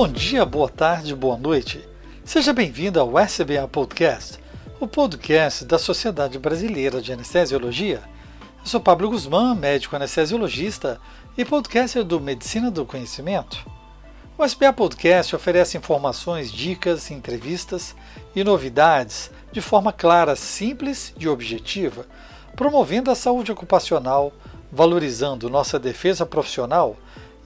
Bom dia, boa tarde, boa noite. Seja bem-vindo ao SBA Podcast, o podcast da Sociedade Brasileira de Anestesiologia. Eu sou Pablo Guzmán, médico anestesiologista e podcaster do Medicina do Conhecimento. O SBA Podcast oferece informações, dicas, entrevistas e novidades de forma clara, simples e objetiva, promovendo a saúde ocupacional, valorizando nossa defesa profissional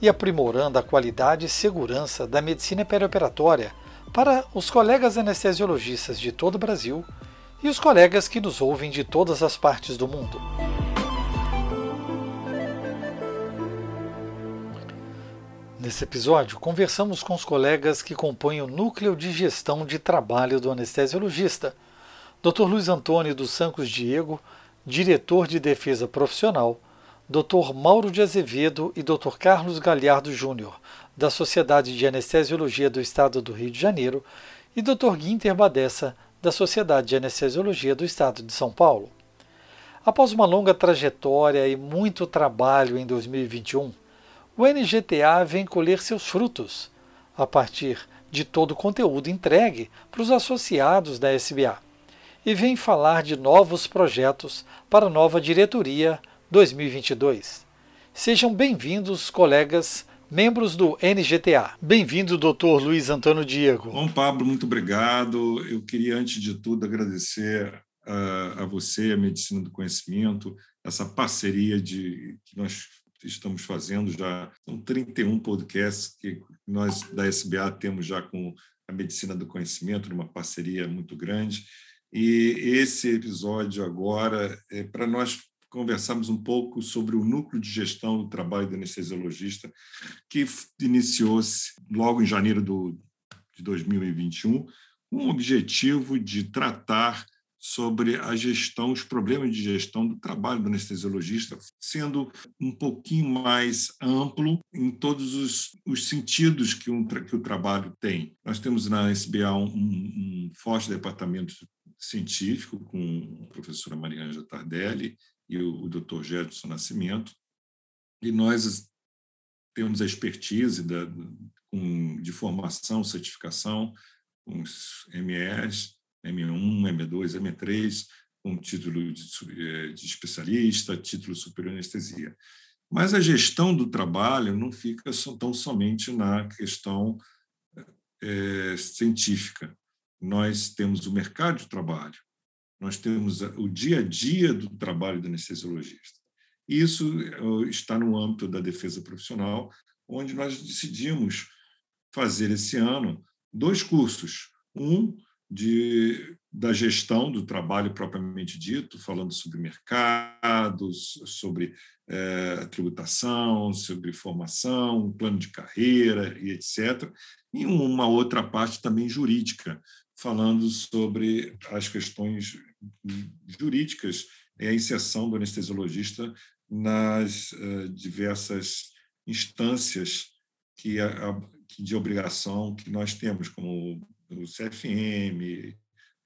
e aprimorando a qualidade e segurança da medicina perioperatória para os colegas anestesiologistas de todo o Brasil e os colegas que nos ouvem de todas as partes do mundo. Nesse episódio, conversamos com os colegas que compõem o núcleo de gestão de trabalho do anestesiologista, Dr. Luiz Antônio dos Sancos Diego, diretor de defesa profissional, Dr. Mauro de Azevedo e Dr. Carlos Galhardo Júnior, da Sociedade de Anestesiologia do Estado do Rio de Janeiro, e Dr. Guinter Badessa, da Sociedade de Anestesiologia do Estado de São Paulo. Após uma longa trajetória e muito trabalho em 2021, o NGTA vem colher seus frutos, a partir de todo o conteúdo entregue para os associados da SBA, e vem falar de novos projetos para a nova diretoria 2022. Sejam bem-vindos, colegas, membros do NGTA. Bem-vindo, doutor Luiz Antônio Diego. Bom, Pablo, muito obrigado. Eu queria, antes de tudo, agradecer a, a você, a Medicina do Conhecimento, essa parceria de, que nós estamos fazendo já. São 31 podcasts que nós da SBA temos já com a Medicina do Conhecimento, numa parceria muito grande. E esse episódio agora é para nós conversarmos um pouco sobre o núcleo de gestão do trabalho do anestesiologista, que iniciou-se logo em janeiro do, de 2021, com o objetivo de tratar sobre a gestão, os problemas de gestão do trabalho do anestesiologista, sendo um pouquinho mais amplo em todos os, os sentidos que, um, que o trabalho tem. Nós temos na SBA um, um forte departamento científico com a professora Marianja Tardelli e o, o Dr. Gerson Nascimento, e nós temos a expertise da, de formação, certificação, os MEs, M1, M2, M3, com título de, eh, de especialista, título superior em anestesia. Mas a gestão do trabalho não fica tão somente na questão é, científica. Nós temos o mercado de trabalho, nós temos o dia a dia do trabalho do anestesiologista. Isso eh, está no âmbito da defesa profissional, onde nós decidimos fazer esse ano dois cursos. Um de, da gestão do trabalho propriamente dito, falando sobre mercados, sobre é, tributação, sobre formação, plano de carreira e etc. E uma outra parte também jurídica, falando sobre as questões jurídicas e a inserção do anestesiologista nas uh, diversas instâncias que, a, que, de obrigação que nós temos, como o CFM,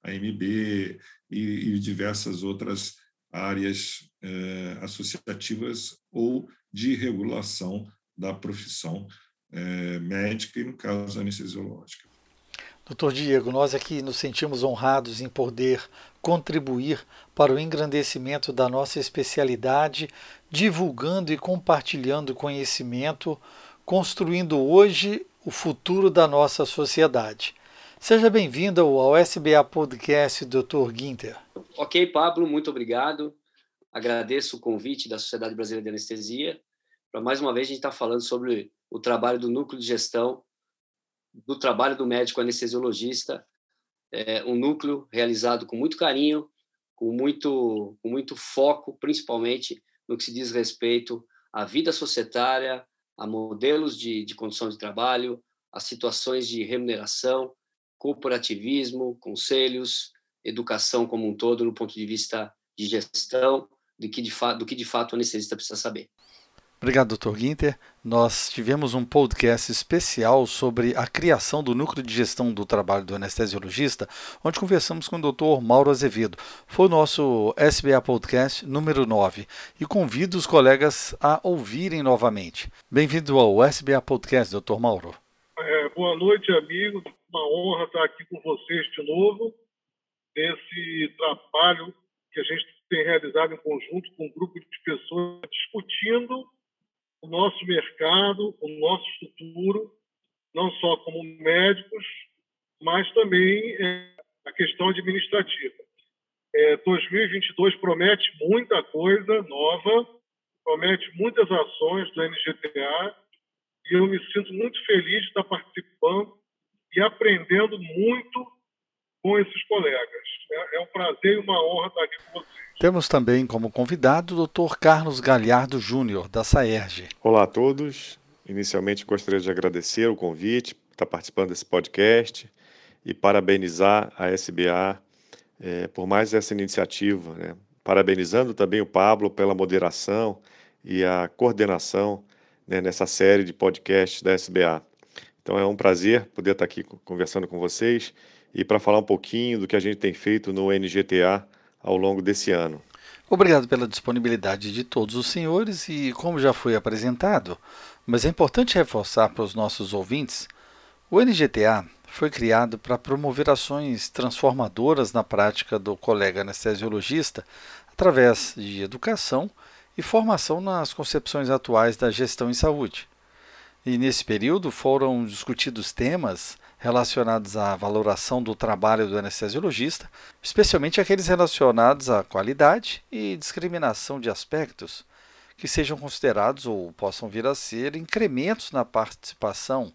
a MB e, e diversas outras áreas uh, associativas ou de regulação da profissão uh, médica e, no caso, anestesiológica. Doutor Diego, nós aqui nos sentimos honrados em poder contribuir para o engrandecimento da nossa especialidade, divulgando e compartilhando conhecimento, construindo hoje o futuro da nossa sociedade. Seja bem-vindo ao SBA Podcast, Dr. Guinter. Ok, Pablo, muito obrigado. Agradeço o convite da Sociedade Brasileira de Anestesia. Para mais uma vez a gente está falando sobre o trabalho do núcleo de gestão do trabalho do médico anestesiologista, é um núcleo realizado com muito carinho, com muito, com muito foco, principalmente no que se diz respeito à vida societária, a modelos de, de condição de trabalho, a situações de remuneração, corporativismo, conselhos, educação como um todo, no ponto de vista de gestão, do que de, do que de fato o anestesista precisa saber. Obrigado, Dr. Guinter. Nós tivemos um podcast especial sobre a criação do núcleo de gestão do trabalho do anestesiologista, onde conversamos com o Dr. Mauro Azevedo. Foi o nosso SBA Podcast número 9 e convido os colegas a ouvirem novamente. Bem-vindo ao SBA Podcast, Dr. Mauro. É, boa noite, amigos. Uma honra estar aqui com vocês de novo, nesse trabalho que a gente tem realizado em conjunto com um grupo de pessoas discutindo o nosso mercado, o nosso futuro, não só como médicos, mas também é, a questão administrativa. É, 2022 promete muita coisa nova, promete muitas ações do NGTA e eu me sinto muito feliz de estar participando e aprendendo muito com esses colegas. É, é um prazer e uma honra estar aqui com vocês. Temos também como convidado o Dr. Carlos Galhardo Júnior, da SAERG. Olá a todos. Inicialmente gostaria de agradecer o convite, estar participando desse podcast e parabenizar a SBA é, por mais essa iniciativa. Né? Parabenizando também o Pablo pela moderação e a coordenação né, nessa série de podcasts da SBA. Então é um prazer poder estar aqui conversando com vocês e para falar um pouquinho do que a gente tem feito no NGTA ao longo desse ano. Obrigado pela disponibilidade de todos os senhores e, como já foi apresentado, mas é importante reforçar para os nossos ouvintes, o NGTA foi criado para promover ações transformadoras na prática do colega anestesiologista através de educação e formação nas concepções atuais da gestão em saúde. E nesse período foram discutidos temas relacionados à valoração do trabalho do anestesiologista, especialmente aqueles relacionados à qualidade e discriminação de aspectos que sejam considerados ou possam vir a ser incrementos na participação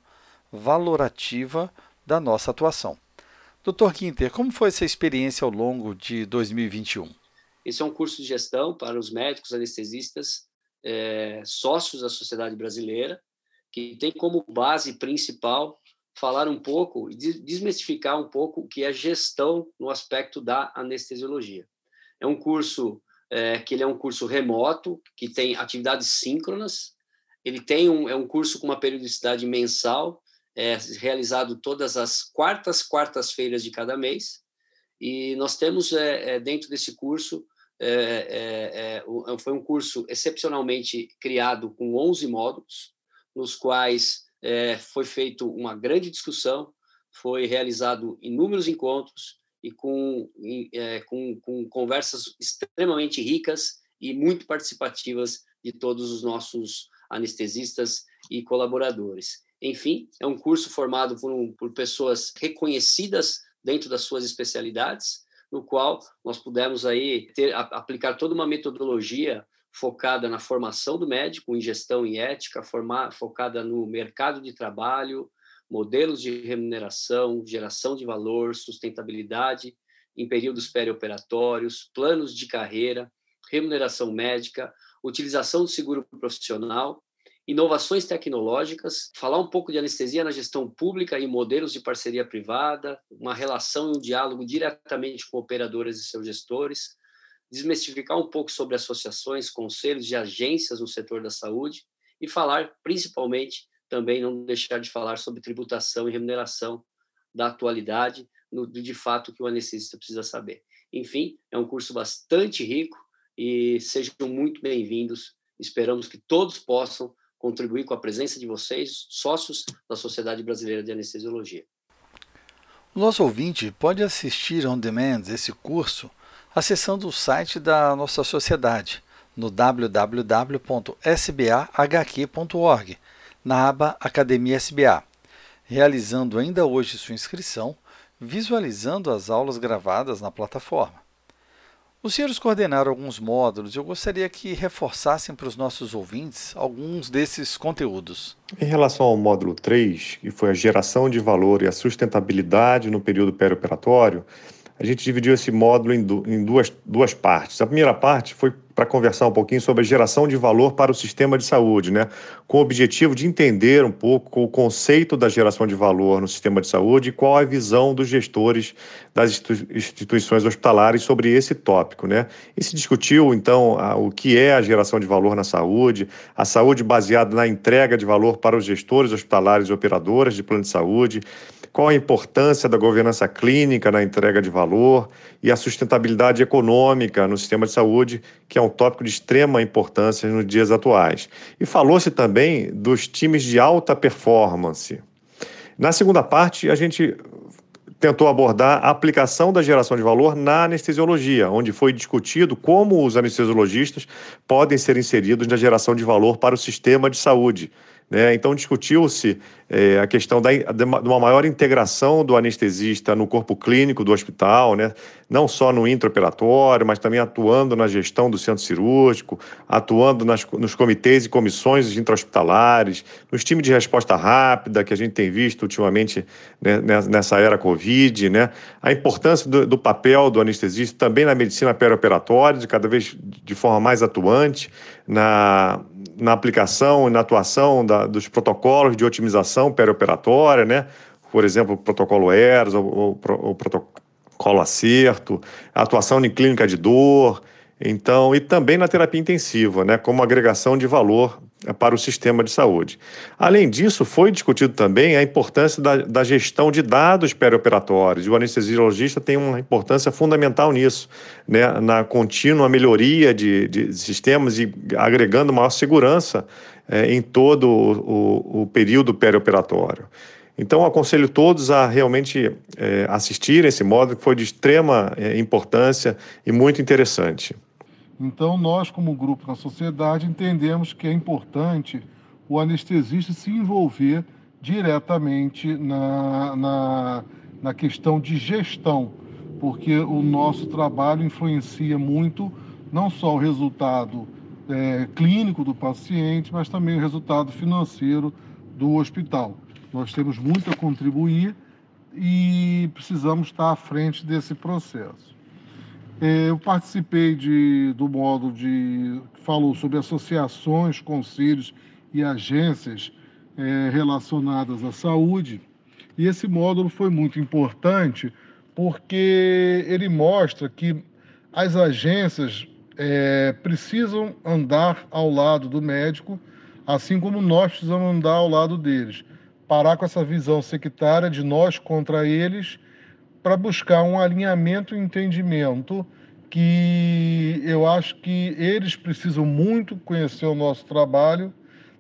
valorativa da nossa atuação. Dr. Quinter, como foi essa experiência ao longo de 2021? Esse é um curso de gestão para os médicos anestesistas é, sócios da sociedade brasileira, que tem como base principal falar um pouco e desmistificar um pouco o que é gestão no aspecto da anestesiologia. É um curso é, que ele é um curso remoto, que tem atividades síncronas, ele tem um, é um curso com uma periodicidade mensal, é, realizado todas as quartas, quartas-feiras de cada mês, e nós temos é, é dentro desse curso é, é, foi um curso excepcionalmente criado com 11 módulos, nos quais é, foi feita uma grande discussão, foi realizado inúmeros encontros e com, é, com, com conversas extremamente ricas e muito participativas de todos os nossos anestesistas e colaboradores. Enfim, é um curso formado por, um, por pessoas reconhecidas dentro das suas especialidades, no qual nós pudemos aí ter, aplicar toda uma metodologia focada na formação do médico, em gestão e ética, formar, focada no mercado de trabalho, modelos de remuneração, geração de valor, sustentabilidade em períodos perioperatórios, planos de carreira, remuneração médica, utilização do seguro profissional inovações tecnológicas, falar um pouco de anestesia na gestão pública e modelos de parceria privada, uma relação e um diálogo diretamente com operadoras e seus gestores, desmistificar um pouco sobre associações, conselhos e agências no setor da saúde e falar, principalmente, também não deixar de falar sobre tributação e remuneração da atualidade, no, de fato que o anestesista precisa saber. Enfim, é um curso bastante rico e sejam muito bem-vindos. Esperamos que todos possam contribuir com a presença de vocês, sócios da Sociedade Brasileira de Anestesiologia. O nosso ouvinte pode assistir on demand esse curso acessando o site da nossa sociedade no www.sbahq.org, na aba Academia SBA, realizando ainda hoje sua inscrição, visualizando as aulas gravadas na plataforma. Os senhores coordenaram alguns módulos e eu gostaria que reforçassem para os nossos ouvintes alguns desses conteúdos. Em relação ao módulo 3, que foi a geração de valor e a sustentabilidade no período perioperatório, a gente dividiu esse módulo em, du em duas, duas partes. A primeira parte foi para conversar um pouquinho sobre a geração de valor para o sistema de saúde, né? com o objetivo de entender um pouco o conceito da geração de valor no sistema de saúde e qual a visão dos gestores das instituições hospitalares sobre esse tópico. Né? E se discutiu, então, a, o que é a geração de valor na saúde, a saúde baseada na entrega de valor para os gestores hospitalares e operadoras de plano de saúde, qual a importância da governança clínica na entrega de valor e a sustentabilidade econômica no sistema de saúde, que é um tópico de extrema importância nos dias atuais. E falou-se também dos times de alta performance. Na segunda parte, a gente tentou abordar a aplicação da geração de valor na anestesiologia, onde foi discutido como os anestesiologistas podem ser inseridos na geração de valor para o sistema de saúde. Né? Então, discutiu-se é, a questão da, de uma maior integração do anestesista no corpo clínico do hospital, né? não só no intraoperatório, mas também atuando na gestão do centro cirúrgico, atuando nas, nos comitês e comissões intra-hospitalares, nos times de resposta rápida que a gente tem visto ultimamente né, nessa era Covid, né? a importância do, do papel do anestesista também na medicina perioperatória, de cada vez de forma mais atuante, na, na aplicação e na atuação da, dos protocolos de otimização perioperatória, né? por exemplo, o protocolo ERS, ou, ou, o protocolo acerto, atuação em clínica de dor, então, e também na terapia intensiva, né, como agregação de valor é, para o sistema de saúde. Além disso, foi discutido também a importância da, da gestão de dados perioperatórios, o anestesiologista tem uma importância fundamental nisso, né, na contínua melhoria de, de sistemas e agregando maior segurança é, em todo o, o, o período perioperatório. Então, aconselho todos a realmente é, assistir esse módulo, que foi de extrema é, importância e muito interessante. Então, nós, como grupo na sociedade, entendemos que é importante o anestesista se envolver diretamente na, na, na questão de gestão, porque o nosso trabalho influencia muito não só o resultado é, clínico do paciente, mas também o resultado financeiro do hospital. Nós temos muito a contribuir e precisamos estar à frente desse processo. É, eu participei de, do módulo de, que falou sobre associações, conselhos e agências é, relacionadas à saúde. E esse módulo foi muito importante porque ele mostra que as agências é, precisam andar ao lado do médico, assim como nós precisamos andar ao lado deles. Parar com essa visão sectária de nós contra eles para buscar um alinhamento e entendimento que eu acho que eles precisam muito conhecer o nosso trabalho,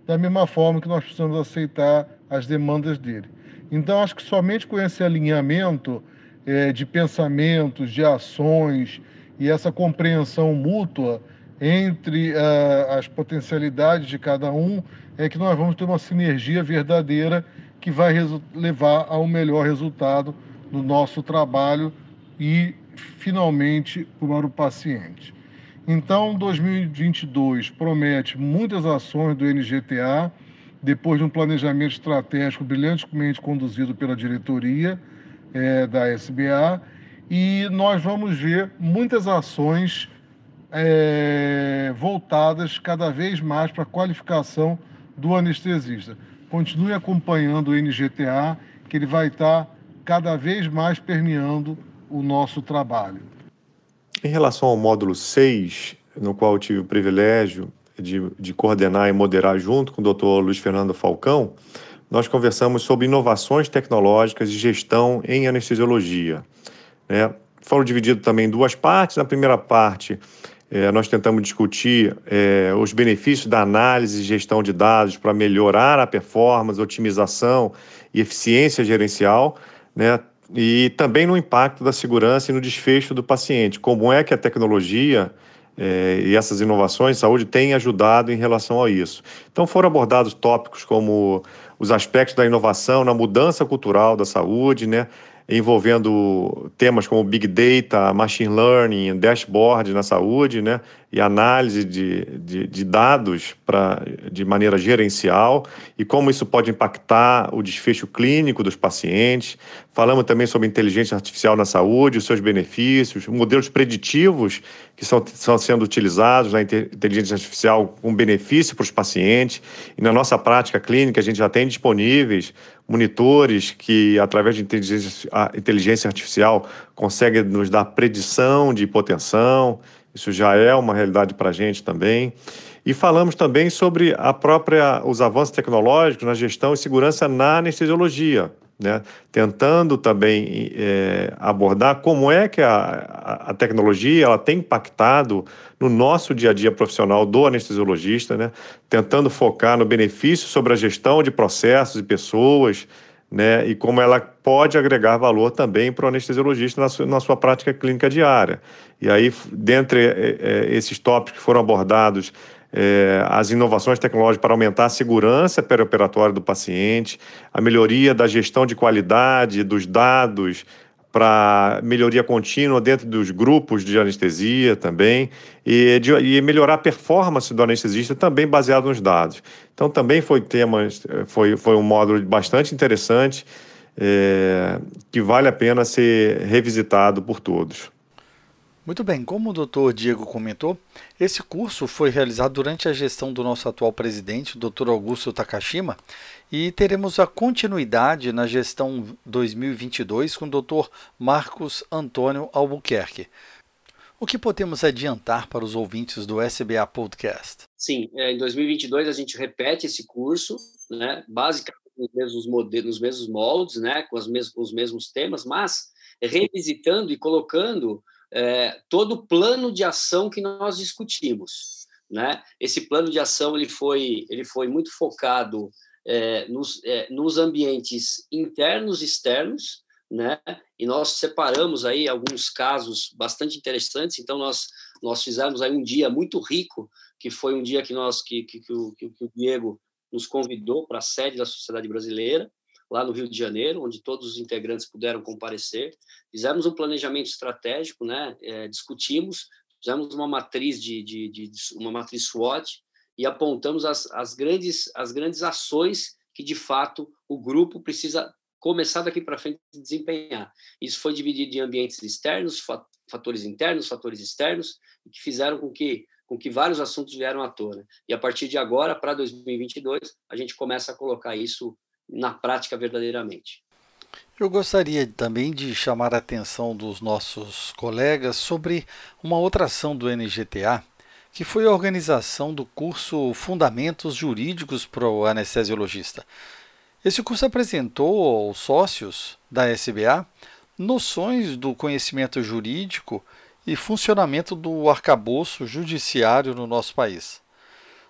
da mesma forma que nós precisamos aceitar as demandas dele. Então, acho que somente com esse alinhamento é, de pensamentos, de ações e essa compreensão mútua entre uh, as potencialidades de cada um, é que nós vamos ter uma sinergia verdadeira que vai levar a um melhor resultado no nosso trabalho e finalmente para o paciente. Então, 2022 promete muitas ações do NGTA, depois de um planejamento estratégico brilhantemente conduzido pela diretoria é, da SBA, e nós vamos ver muitas ações é, voltadas cada vez mais para a qualificação do anestesista. Continue acompanhando o NGTA, que ele vai estar cada vez mais permeando o nosso trabalho. Em relação ao módulo 6, no qual eu tive o privilégio de, de coordenar e moderar junto com o Dr. Luiz Fernando Falcão, nós conversamos sobre inovações tecnológicas e gestão em anestesiologia. Né? Foram divididos também em duas partes. Na primeira parte, é, nós tentamos discutir é, os benefícios da análise e gestão de dados para melhorar a performance, otimização e eficiência gerencial, né? e também no impacto da segurança e no desfecho do paciente. Como é que a tecnologia é, e essas inovações de saúde têm ajudado em relação a isso. Então, foram abordados tópicos como os aspectos da inovação na mudança cultural da saúde, né? Envolvendo temas como Big Data, Machine Learning, dashboard na saúde, né? e análise de, de, de, dados pra, de maneira gerencial e como isso pode impactar o desfecho clínico dos pacientes. Falamos também sobre inteligência artificial na saúde, os seus benefícios, modelos preditivos que são, são sendo utilizados na inteligência artificial com benefício para os pacientes. E na nossa prática clínica, a gente já tem disponíveis monitores que, através de inteligência, inteligência artificial, conseguem nos dar predição de hipotensão isso já é uma realidade para a gente também. E falamos também sobre a própria, os avanços tecnológicos na gestão e segurança na anestesiologia, né? tentando também é, abordar como é que a, a, tecnologia ela tem impactado no nosso dia a dia profissional do anestesiologista, né? tentando focar no benefício sobre a gestão de processos e pessoas, né, e como ela pode agregar valor também para o anestesiologista na sua, na sua prática clínica diária. E aí, dentre é, esses tópicos que foram abordados, é, as inovações tecnológicas para aumentar a segurança perioperatória do paciente, a melhoria da gestão de qualidade dos dados para melhoria contínua dentro dos grupos de anestesia também e, de, e, melhorar a performance do anestesista também baseado nos dados. Então também foi tema, foi, foi um módulo bastante interessante é, que vale a pena ser revisitado por todos. Muito bem, como o doutor Diego comentou, esse curso foi realizado durante a gestão do nosso atual presidente, o doutor Augusto Takashima, e teremos a continuidade na gestão 2022 com o doutor Marcos Antônio Albuquerque. O que podemos adiantar para os ouvintes do SBA Podcast? Sim, é, em 2022 a gente repete esse curso, né, basicamente nos mesmos, modelos, nos mesmos moldes, né, com, mes com os mesmos temas, mas revisitando e colocando é, todo o plano de ação que nós discutimos. Né? Esse plano de ação ele foi, ele foi muito focado é, nos, é, nos ambientes internos e externos, né? E nós separamos aí alguns casos bastante interessantes. Então nós nós fizemos aí um dia muito rico, que foi um dia que nós que que, que, o, que o Diego nos convidou para a sede da Sociedade Brasileira lá no Rio de Janeiro, onde todos os integrantes puderam comparecer. Fizemos um planejamento estratégico, né? É, discutimos, fizemos uma matriz de, de, de, uma matriz SWOT e apontamos as, as grandes as grandes ações que de fato o grupo precisa começar daqui para frente a desempenhar. Isso foi dividido em ambientes externos, fatores internos, fatores externos, que fizeram com que com que vários assuntos vieram à tona. E a partir de agora, para 2022, a gente começa a colocar isso na prática verdadeiramente. Eu gostaria também de chamar a atenção dos nossos colegas sobre uma outra ação do NGTA, que foi a organização do curso Fundamentos Jurídicos para o Anestesiologista. Esse curso apresentou aos sócios da SBA noções do conhecimento jurídico e funcionamento do arcabouço judiciário no nosso país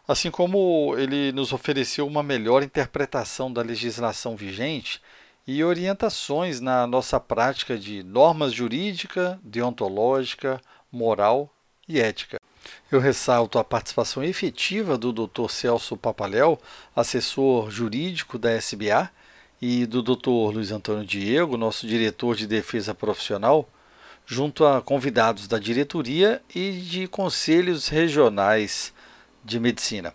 assim como ele nos ofereceu uma melhor interpretação da legislação vigente e orientações na nossa prática de normas jurídica, deontológica, moral e ética. Eu ressalto a participação efetiva do Dr. Celso Papaléu, assessor jurídico da SBA, e do Dr. Luiz Antônio Diego, nosso diretor de defesa profissional, junto a convidados da diretoria e de conselhos regionais de medicina.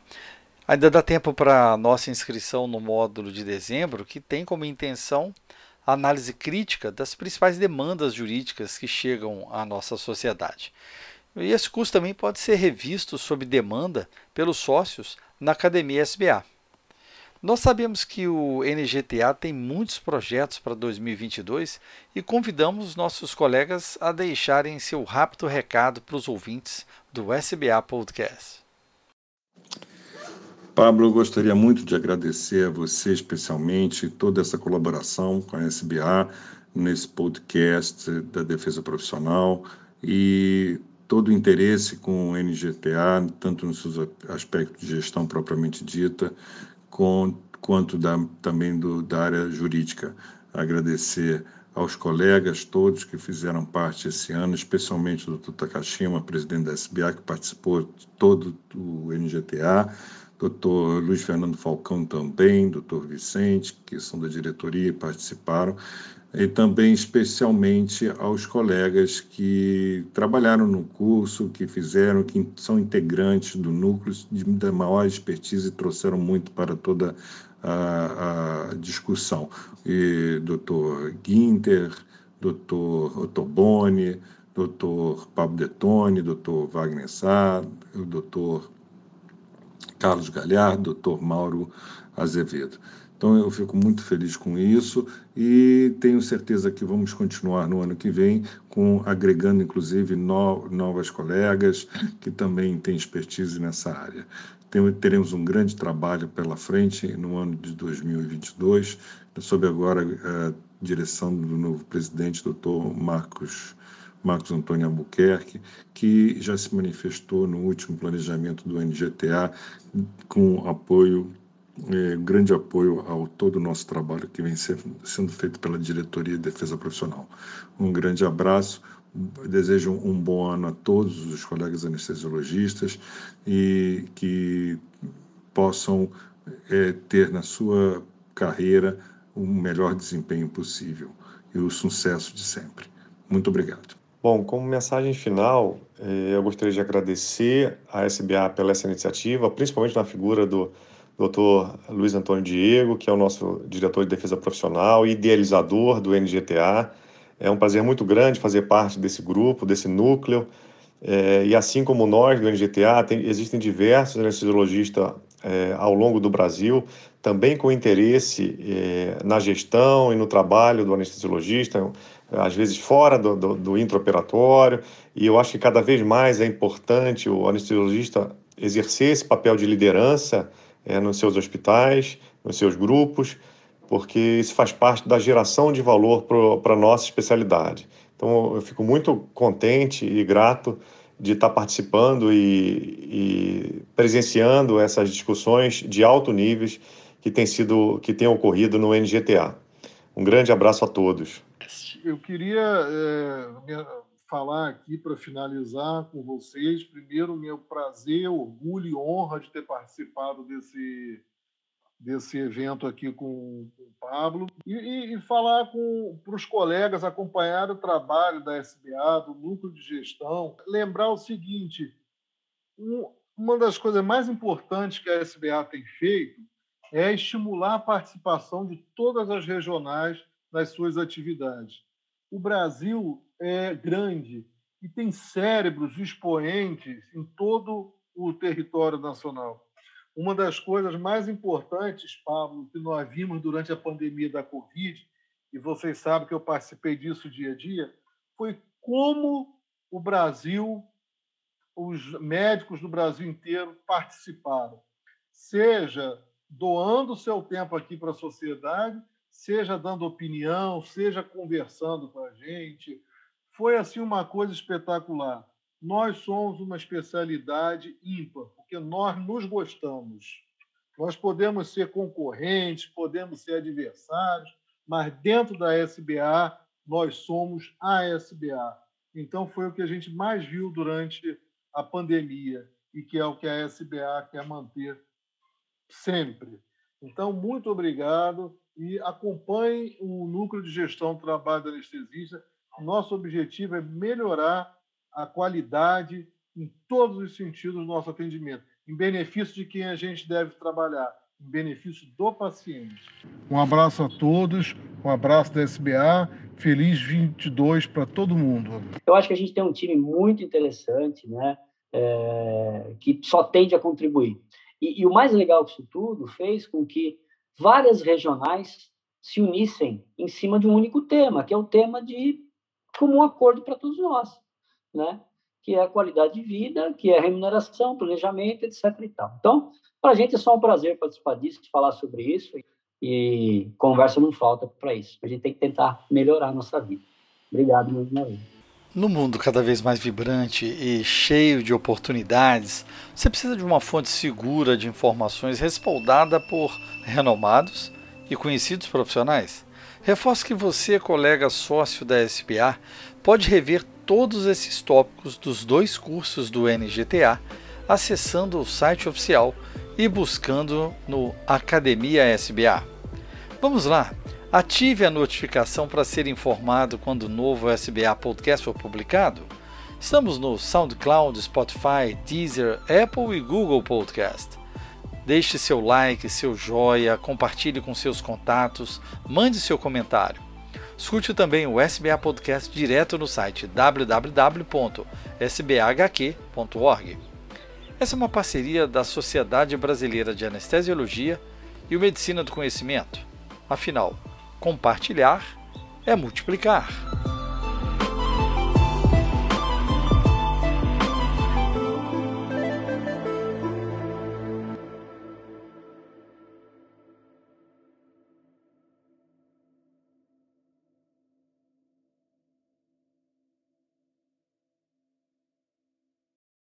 Ainda dá tempo para a nossa inscrição no módulo de dezembro, que tem como intenção a análise crítica das principais demandas jurídicas que chegam à nossa sociedade. E esse curso também pode ser revisto sob demanda pelos sócios na Academia SBA. Nós sabemos que o NGTA tem muitos projetos para 2022 e convidamos nossos colegas a deixarem seu rápido recado para os ouvintes do SBA Podcast. Pablo, eu gostaria muito de agradecer a você especialmente toda essa colaboração com a SBA nesse podcast da defesa profissional e todo o interesse com o NGTA, tanto nos seus aspectos de gestão propriamente dita, com, quanto da, também do, da área jurídica. Agradecer aos colegas todos que fizeram parte esse ano, especialmente o Dr. Takashima, presidente da SBA, que participou de todo o NGTA, doutor Luiz Fernando Falcão também, doutor Vicente, que são da diretoria e participaram, e também especialmente aos colegas que trabalharam no curso, que fizeram, que são integrantes do núcleo de, de maior expertise e trouxeram muito para toda a, a discussão. E doutor Guinter, doutor Ottoboni, doutor Pablo Detone, doutor Wagner Sá, o doutor Carlos Galhardo, doutor Mauro Azevedo. Então eu fico muito feliz com isso e tenho certeza que vamos continuar no ano que vem com agregando inclusive no, novas colegas que também têm expertise nessa área. Tem, teremos um grande trabalho pela frente no ano de 2022, sob agora a direção do novo presidente, doutor Marcos Marcos Antônio Albuquerque, que já se manifestou no último planejamento do NGTA com apoio é, grande apoio ao todo o nosso trabalho que vem sendo feito pela Diretoria de Defesa Profissional. Um grande abraço, desejo um bom ano a todos os colegas anestesiologistas e que possam é, ter na sua carreira o melhor desempenho possível e o sucesso de sempre. Muito obrigado. Bom, como mensagem final, eh, eu gostaria de agradecer à SBA pela essa iniciativa, principalmente na figura do Dr. Luiz Antônio Diego, que é o nosso diretor de defesa profissional e idealizador do NGTA. É um prazer muito grande fazer parte desse grupo, desse núcleo. É, e assim como nós do NGTA, tem, existem diversos anestesiologistas é, ao longo do Brasil, também com interesse é, na gestão e no trabalho do anestesiologista, às vezes fora do, do, do intraoperatório, e eu acho que cada vez mais é importante o anestesiologista exercer esse papel de liderança é, nos seus hospitais, nos seus grupos, porque isso faz parte da geração de valor para a nossa especialidade. Então, eu fico muito contente e grato de estar participando e, e presenciando essas discussões de alto nível que têm sido que têm ocorrido no NGTA. Um grande abraço a todos. Eu queria é, falar aqui para finalizar com vocês. Primeiro, meu prazer, orgulho e honra de ter participado desse desse evento aqui com, com o Pablo. E, e, e falar para os colegas acompanhar o trabalho da SBA, do núcleo de gestão, lembrar o seguinte: um, uma das coisas mais importantes que a SBA tem feito é estimular a participação de todas as regionais nas suas atividades. O Brasil é grande e tem cérebros expoentes em todo o território nacional. Uma das coisas mais importantes, Pablo, que nós vimos durante a pandemia da Covid, e vocês sabem que eu participei disso dia a dia, foi como o Brasil, os médicos do Brasil inteiro participaram, seja doando seu tempo aqui para a sociedade, seja dando opinião, seja conversando com a gente. Foi assim uma coisa espetacular. Nós somos uma especialidade ímpar porque nós nos gostamos. Nós podemos ser concorrentes, podemos ser adversários, mas dentro da SBA, nós somos a SBA. Então, foi o que a gente mais viu durante a pandemia e que é o que a SBA quer manter sempre. Então, muito obrigado e acompanhe o núcleo de gestão do trabalho do anestesista. Nosso objetivo é melhorar a qualidade em todos os sentidos do nosso atendimento, em benefício de quem a gente deve trabalhar, em benefício do paciente. Um abraço a todos, um abraço da SBA, feliz 22 para todo mundo. Eu acho que a gente tem um time muito interessante, né? É, que só tende a contribuir. E, e o mais legal disso tudo fez com que várias regionais se unissem em cima de um único tema, que é o tema de comum acordo para todos nós, né? que é a qualidade de vida, que é remuneração, planejamento, etc. E tal. Então, para a gente é só um prazer participar disso, falar sobre isso, e conversa não falta para isso. A gente tem que tentar melhorar a nossa vida. Obrigado mais uma. No mundo cada vez mais vibrante e cheio de oportunidades, você precisa de uma fonte segura de informações respaldada por renomados e conhecidos profissionais. Reforço que você, colega sócio da SPA, pode rever todos esses tópicos dos dois cursos do NGTA acessando o site oficial e buscando no Academia SBA. Vamos lá! Ative a notificação para ser informado quando o novo SBA Podcast for publicado. Estamos no SoundCloud, Spotify, Deezer, Apple e Google Podcast. Deixe seu like, seu joia, compartilhe com seus contatos, mande seu comentário. Escute também o SBA Podcast direto no site www.sbhq.org. Essa é uma parceria da Sociedade Brasileira de Anestesiologia e Medicina do Conhecimento. Afinal, compartilhar é multiplicar.